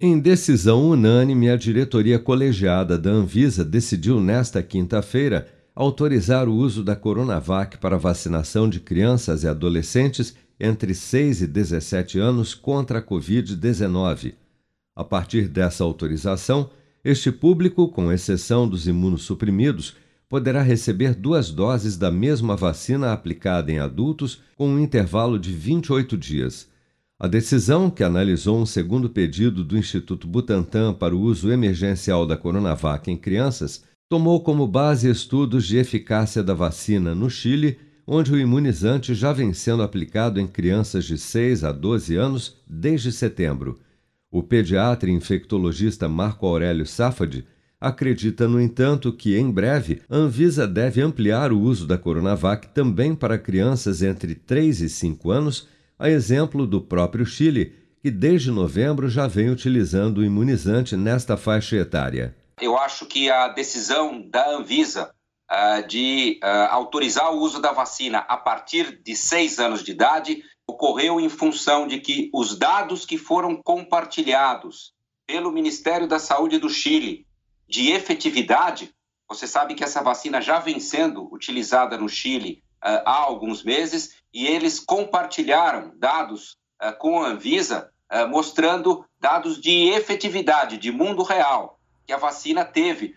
Em decisão unânime, a diretoria colegiada da Anvisa decidiu nesta quinta-feira autorizar o uso da Coronavac para vacinação de crianças e adolescentes entre 6 e 17 anos contra a Covid-19. A partir dessa autorização, este público, com exceção dos imunossuprimidos, poderá receber duas doses da mesma vacina aplicada em adultos com um intervalo de 28 dias. A decisão, que analisou um segundo pedido do Instituto Butantan para o uso emergencial da Coronavac em crianças, tomou como base estudos de eficácia da vacina no Chile, onde o imunizante já vem sendo aplicado em crianças de 6 a 12 anos desde setembro. O pediatra e infectologista Marco Aurélio Safadi acredita, no entanto, que em breve a Anvisa deve ampliar o uso da Coronavac também para crianças entre 3 e 5 anos a exemplo do próprio Chile, que desde novembro já vem utilizando o imunizante nesta faixa etária. Eu acho que a decisão da Anvisa uh, de uh, autorizar o uso da vacina a partir de seis anos de idade ocorreu em função de que os dados que foram compartilhados pelo Ministério da Saúde do Chile de efetividade, você sabe que essa vacina já vem sendo utilizada no Chile uh, há alguns meses e eles compartilharam dados uh, com a Anvisa uh, mostrando dados de efetividade, de mundo real, que a vacina teve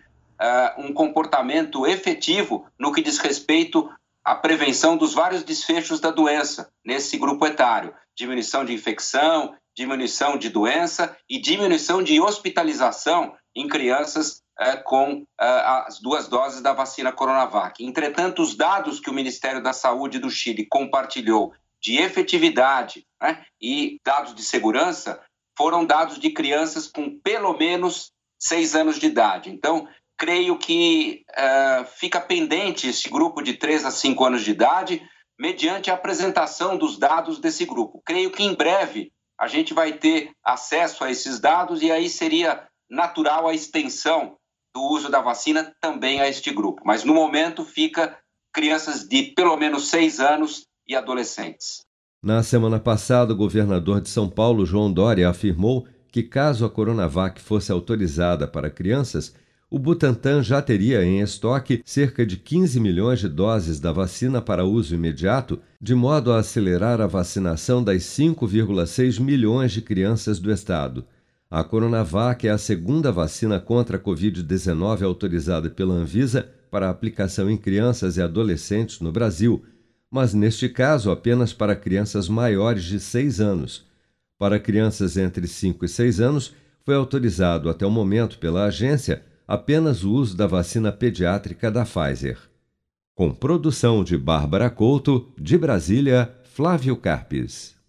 um comportamento efetivo no que diz respeito à prevenção dos vários desfechos da doença nesse grupo etário, diminuição de infecção, diminuição de doença e diminuição de hospitalização em crianças com é, as duas doses da vacina Coronavac. Entretanto, os dados que o Ministério da Saúde do Chile compartilhou de efetividade né, e dados de segurança foram dados de crianças com pelo menos seis anos de idade. Então, creio que é, fica pendente esse grupo de 3 a 5 anos de idade, mediante a apresentação dos dados desse grupo. Creio que em breve a gente vai ter acesso a esses dados e aí seria natural a extensão do uso da vacina também a este grupo. Mas no momento fica crianças de pelo menos seis anos e adolescentes. Na semana passada, o governador de São Paulo, João Dória, afirmou que, caso a Coronavac fosse autorizada para crianças, o Butantan já teria em estoque cerca de 15 milhões de doses da vacina para uso imediato, de modo a acelerar a vacinação das 5,6 milhões de crianças do estado. A Coronavac é a segunda vacina contra a Covid-19 autorizada pela Anvisa para aplicação em crianças e adolescentes no Brasil, mas neste caso apenas para crianças maiores de 6 anos. Para crianças entre 5 e 6 anos, foi autorizado até o momento pela agência apenas o uso da vacina pediátrica da Pfizer. Com produção de Bárbara Couto, de Brasília, Flávio Carpes.